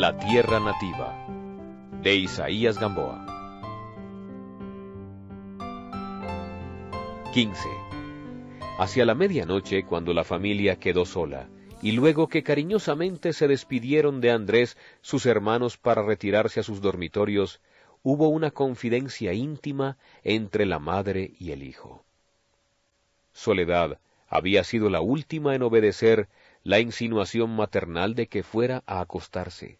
La Tierra Nativa de Isaías Gamboa 15. Hacia la medianoche, cuando la familia quedó sola, y luego que cariñosamente se despidieron de Andrés sus hermanos para retirarse a sus dormitorios, hubo una confidencia íntima entre la madre y el hijo. Soledad había sido la última en obedecer la insinuación maternal de que fuera a acostarse,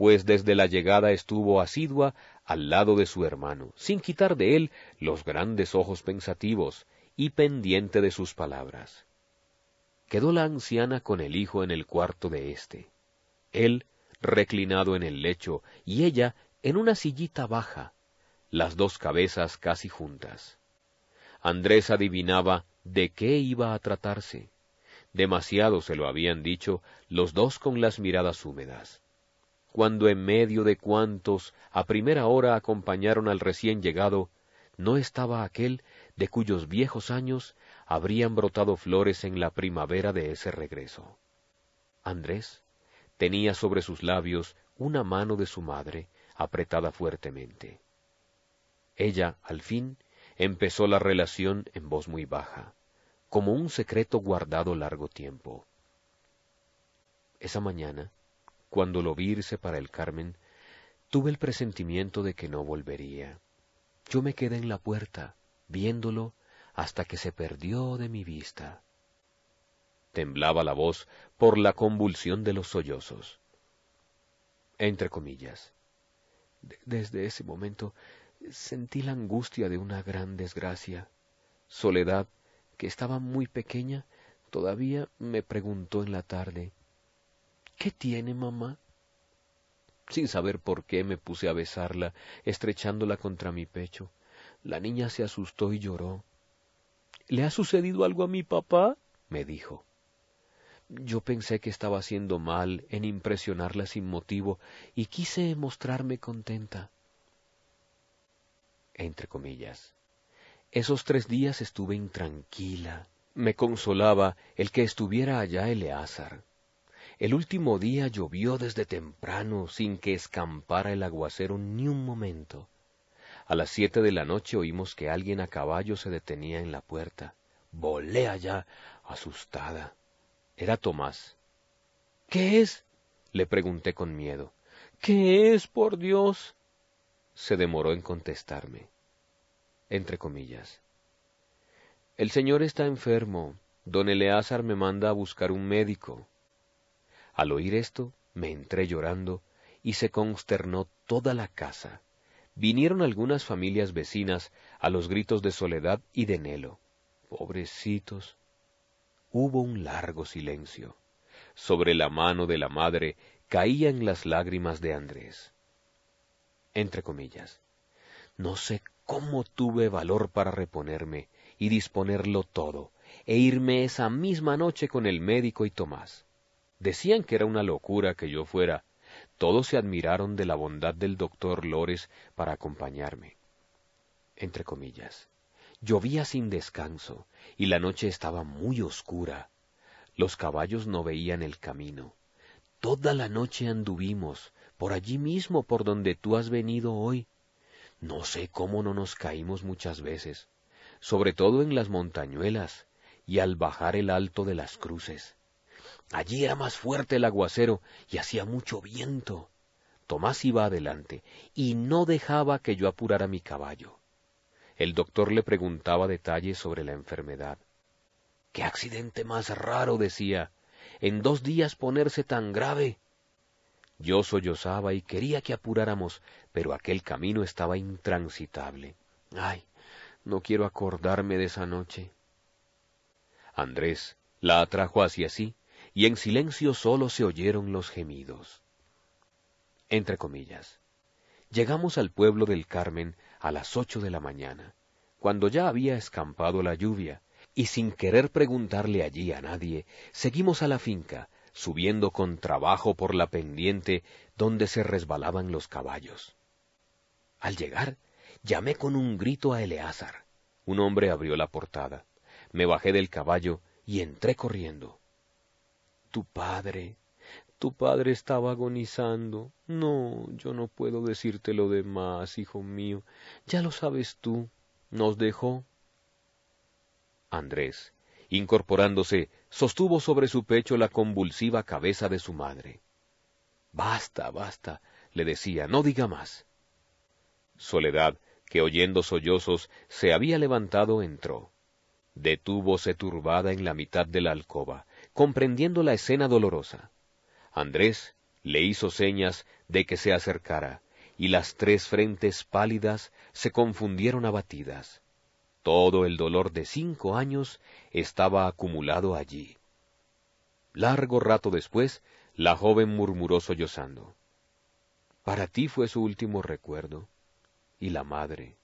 pues desde la llegada estuvo asidua al lado de su hermano, sin quitar de él los grandes ojos pensativos y pendiente de sus palabras. Quedó la anciana con el hijo en el cuarto de éste, él reclinado en el lecho y ella en una sillita baja, las dos cabezas casi juntas. Andrés adivinaba de qué iba a tratarse. Demasiado se lo habían dicho los dos con las miradas húmedas. Cuando en medio de cuantos a primera hora acompañaron al recién llegado, no estaba aquel de cuyos viejos años habrían brotado flores en la primavera de ese regreso. Andrés tenía sobre sus labios una mano de su madre apretada fuertemente. Ella, al fin, empezó la relación en voz muy baja como un secreto guardado largo tiempo. Esa mañana, cuando lo vi irse para el Carmen, tuve el presentimiento de que no volvería. Yo me quedé en la puerta, viéndolo hasta que se perdió de mi vista. Temblaba la voz por la convulsión de los sollozos. Entre comillas. desde ese momento sentí la angustia de una gran desgracia, soledad que estaba muy pequeña, todavía me preguntó en la tarde ¿Qué tiene, mamá? Sin saber por qué me puse a besarla, estrechándola contra mi pecho. La niña se asustó y lloró. ¿Le ha sucedido algo a mi papá? me dijo. Yo pensé que estaba haciendo mal en impresionarla sin motivo y quise mostrarme contenta. Entre comillas. Esos tres días estuve intranquila. Me consolaba el que estuviera allá Eleazar. El último día llovió desde temprano sin que escampara el aguacero ni un momento. A las siete de la noche oímos que alguien a caballo se detenía en la puerta. Volé allá, asustada. Era Tomás. ¿Qué es? le pregunté con miedo. ¿Qué es, por Dios? Se demoró en contestarme entre comillas. El señor está enfermo. Don Eleazar me manda a buscar un médico. Al oír esto, me entré llorando y se consternó toda la casa. Vinieron algunas familias vecinas a los gritos de soledad y de Nelo. Pobrecitos. Hubo un largo silencio. Sobre la mano de la madre caían las lágrimas de Andrés. Entre comillas. No sé cómo tuve valor para reponerme y disponerlo todo, e irme esa misma noche con el médico y Tomás. Decían que era una locura que yo fuera. Todos se admiraron de la bondad del doctor Lores para acompañarme. Entre comillas. Llovía sin descanso, y la noche estaba muy oscura. Los caballos no veían el camino. Toda la noche anduvimos, por allí mismo por donde tú has venido hoy, no sé cómo no nos caímos muchas veces, sobre todo en las montañuelas y al bajar el alto de las cruces. Allí era más fuerte el aguacero y hacía mucho viento. Tomás iba adelante y no dejaba que yo apurara mi caballo. El doctor le preguntaba detalles sobre la enfermedad. ¡Qué accidente más raro! decía. En dos días ponerse tan grave. Yo sollozaba y quería que apuráramos, pero aquel camino estaba intransitable. Ay, no quiero acordarme de esa noche. Andrés la atrajo hacia sí, y en silencio solo se oyeron los gemidos. Entre comillas. Llegamos al pueblo del Carmen a las ocho de la mañana, cuando ya había escampado la lluvia, y sin querer preguntarle allí a nadie, seguimos a la finca, subiendo con trabajo por la pendiente donde se resbalaban los caballos. Al llegar, llamé con un grito a Eleazar. Un hombre abrió la portada. Me bajé del caballo y entré corriendo. Tu padre, Tu padre estaba agonizando. No, yo no puedo decirte lo demás, hijo mío. Ya lo sabes tú. Nos dejó. Andrés, incorporándose, sostuvo sobre su pecho la convulsiva cabeza de su madre. Basta, basta, le decía, no diga más. Soledad, que oyendo sollozos se había levantado, entró. Detúvose turbada en la mitad de la alcoba, comprendiendo la escena dolorosa. Andrés le hizo señas de que se acercara, y las tres frentes pálidas se confundieron abatidas. Todo el dolor de cinco años estaba acumulado allí. Largo rato después, la joven murmuró sollozando. Para ti fue su último recuerdo. Y la madre.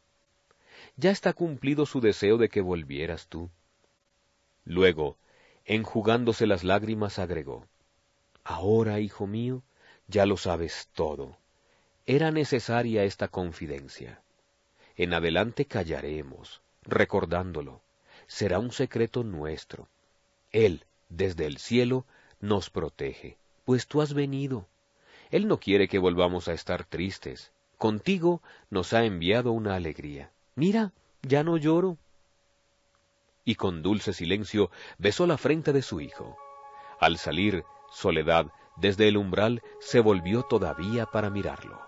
Ya está cumplido su deseo de que volvieras tú. Luego, enjugándose las lágrimas, agregó, Ahora, hijo mío, ya lo sabes todo. Era necesaria esta confidencia. En adelante callaremos, recordándolo. Será un secreto nuestro. Él, desde el cielo, nos protege, pues tú has venido. Él no quiere que volvamos a estar tristes. Contigo nos ha enviado una alegría. Mira, ya no lloro. Y con dulce silencio besó la frente de su hijo. Al salir, Soledad, desde el umbral, se volvió todavía para mirarlo.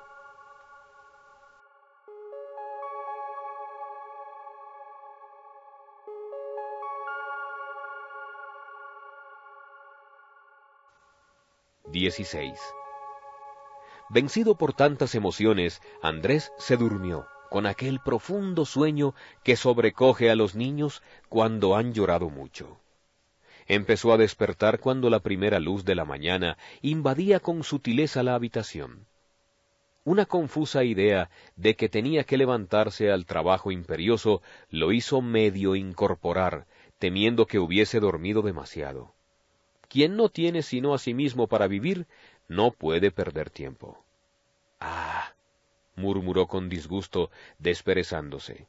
Dieciséis. Vencido por tantas emociones, Andrés se durmió, con aquel profundo sueño que sobrecoge a los niños cuando han llorado mucho. Empezó a despertar cuando la primera luz de la mañana invadía con sutileza la habitación. Una confusa idea de que tenía que levantarse al trabajo imperioso lo hizo medio incorporar, temiendo que hubiese dormido demasiado. Quien no tiene sino a sí mismo para vivir, no puede perder tiempo. Ah, murmuró con disgusto, desperezándose.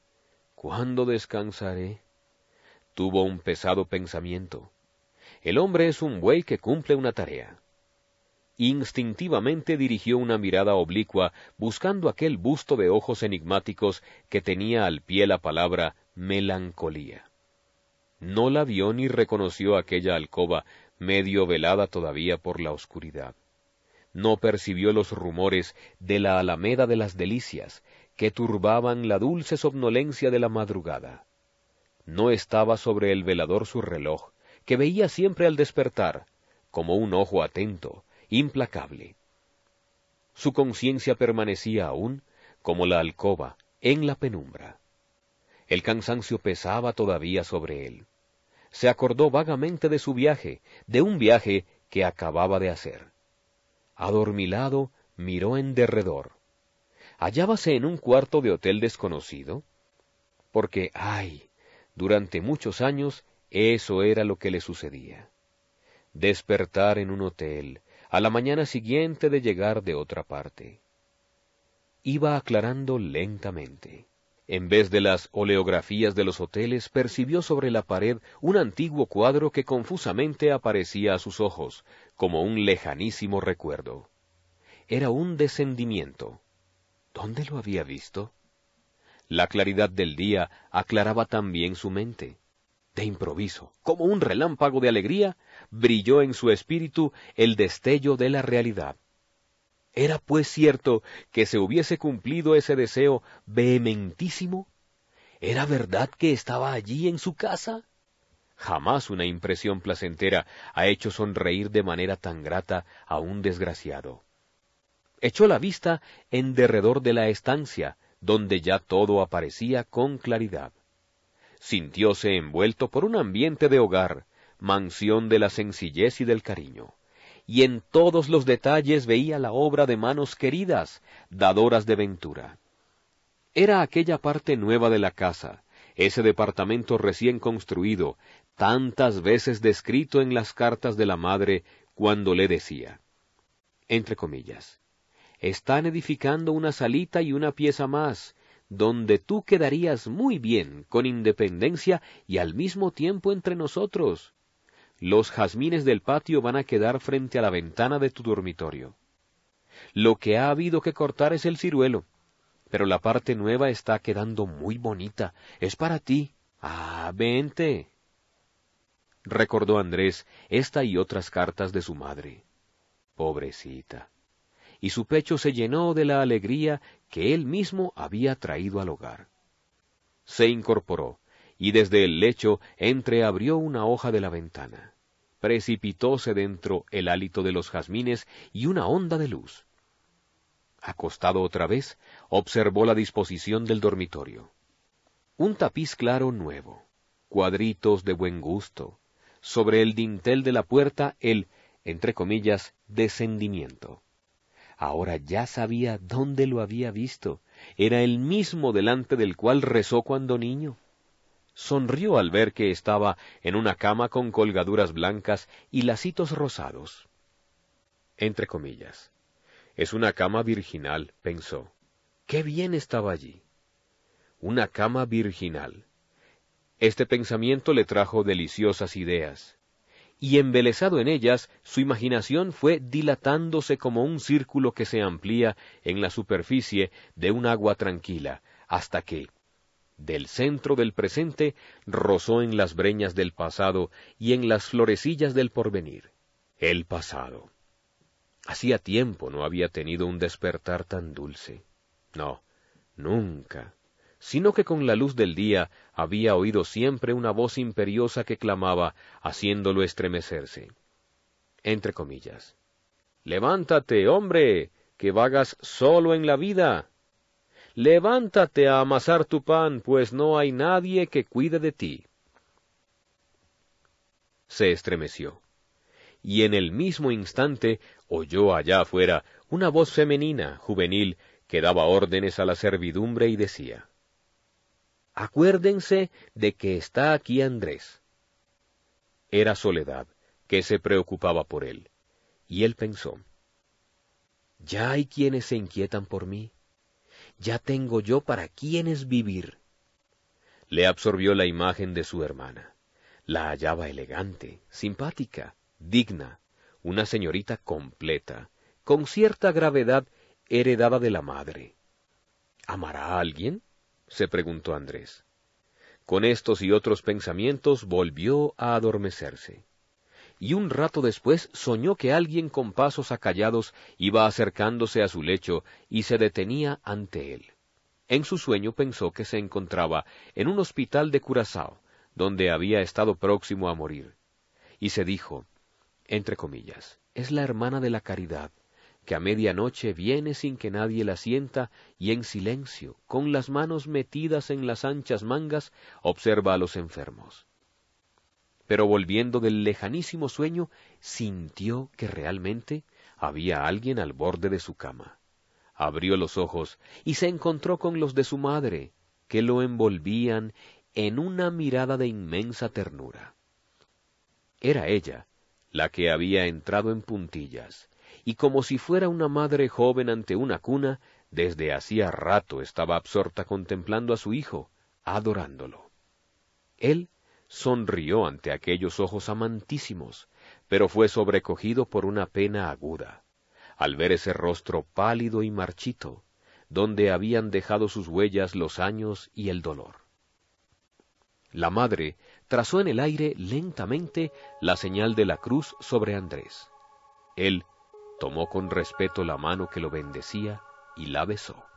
¿Cuándo descansaré? Tuvo un pesado pensamiento. El hombre es un buey que cumple una tarea. Instintivamente dirigió una mirada oblicua buscando aquel busto de ojos enigmáticos que tenía al pie la palabra melancolía. No la vio ni reconoció aquella alcoba medio velada todavía por la oscuridad. No percibió los rumores de la alameda de las delicias que turbaban la dulce somnolencia de la madrugada. No estaba sobre el velador su reloj, que veía siempre al despertar, como un ojo atento, implacable. Su conciencia permanecía aún, como la alcoba, en la penumbra. El cansancio pesaba todavía sobre él. Se acordó vagamente de su viaje, de un viaje que acababa de hacer. Adormilado, miró en derredor. ¿Hallábase en un cuarto de hotel desconocido? Porque, ay, durante muchos años eso era lo que le sucedía. Despertar en un hotel, a la mañana siguiente de llegar de otra parte. Iba aclarando lentamente. En vez de las oleografías de los hoteles, percibió sobre la pared un antiguo cuadro que confusamente aparecía a sus ojos, como un lejanísimo recuerdo. Era un descendimiento. ¿Dónde lo había visto? La claridad del día aclaraba también su mente. De improviso, como un relámpago de alegría, brilló en su espíritu el destello de la realidad. ¿Era pues cierto que se hubiese cumplido ese deseo vehementísimo? ¿Era verdad que estaba allí en su casa? Jamás una impresión placentera ha hecho sonreír de manera tan grata a un desgraciado. Echó la vista en derredor de la estancia, donde ya todo aparecía con claridad sintióse envuelto por un ambiente de hogar, mansión de la sencillez y del cariño, y en todos los detalles veía la obra de manos queridas, dadoras de ventura. Era aquella parte nueva de la casa, ese departamento recién construido, tantas veces descrito en las cartas de la madre cuando le decía, entre comillas, están edificando una salita y una pieza más, donde tú quedarías muy bien, con independencia y al mismo tiempo entre nosotros. Los jazmines del patio van a quedar frente a la ventana de tu dormitorio. Lo que ha habido que cortar es el ciruelo, pero la parte nueva está quedando muy bonita. Es para ti. Ah, vente. Recordó Andrés esta y otras cartas de su madre. Pobrecita. Y su pecho se llenó de la alegría que él mismo había traído al hogar. Se incorporó, y desde el lecho entreabrió una hoja de la ventana. Precipitóse dentro el hálito de los jazmines y una onda de luz. Acostado otra vez, observó la disposición del dormitorio. Un tapiz claro nuevo, cuadritos de buen gusto, sobre el dintel de la puerta el, entre comillas, descendimiento. Ahora ya sabía dónde lo había visto. Era el mismo delante del cual rezó cuando niño. Sonrió al ver que estaba en una cama con colgaduras blancas y lacitos rosados. Entre comillas. Es una cama virginal, pensó. Qué bien estaba allí. Una cama virginal. Este pensamiento le trajo deliciosas ideas, y embelesado en ellas, su imaginación fue dilatándose como un círculo que se amplía en la superficie de un agua tranquila, hasta que, del centro del presente, rozó en las breñas del pasado y en las florecillas del porvenir. El pasado. Hacía tiempo no había tenido un despertar tan dulce. No, nunca. Sino que con la luz del día había oído siempre una voz imperiosa que clamaba, haciéndolo estremecerse. Entre comillas. Levántate, hombre, que vagas solo en la vida. Levántate a amasar tu pan, pues no hay nadie que cuide de ti. Se estremeció y en el mismo instante oyó allá afuera una voz femenina, juvenil, que daba órdenes a la servidumbre y decía, Acuérdense de que está aquí Andrés. Era Soledad, que se preocupaba por él, y él pensó, Ya hay quienes se inquietan por mí, ya tengo yo para quienes vivir. Le absorbió la imagen de su hermana. La hallaba elegante, simpática, digna, una señorita completa, con cierta gravedad heredada de la madre. ¿Amará a alguien? se preguntó Andrés. Con estos y otros pensamientos volvió a adormecerse. Y un rato después soñó que alguien con pasos acallados iba acercándose a su lecho y se detenía ante él. En su sueño pensó que se encontraba en un hospital de Curazao, donde había estado próximo a morir, y se dijo, entre comillas, es la hermana de la caridad, que a medianoche viene sin que nadie la sienta y en silencio, con las manos metidas en las anchas mangas, observa a los enfermos. Pero volviendo del lejanísimo sueño, sintió que realmente había alguien al borde de su cama. Abrió los ojos y se encontró con los de su madre, que lo envolvían en una mirada de inmensa ternura. Era ella, la que había entrado en puntillas, y como si fuera una madre joven ante una cuna, desde hacía rato estaba absorta contemplando a su hijo, adorándolo. Él sonrió ante aquellos ojos amantísimos, pero fue sobrecogido por una pena aguda, al ver ese rostro pálido y marchito, donde habían dejado sus huellas los años y el dolor. La madre trazó en el aire lentamente la señal de la cruz sobre Andrés. Él tomó con respeto la mano que lo bendecía y la besó.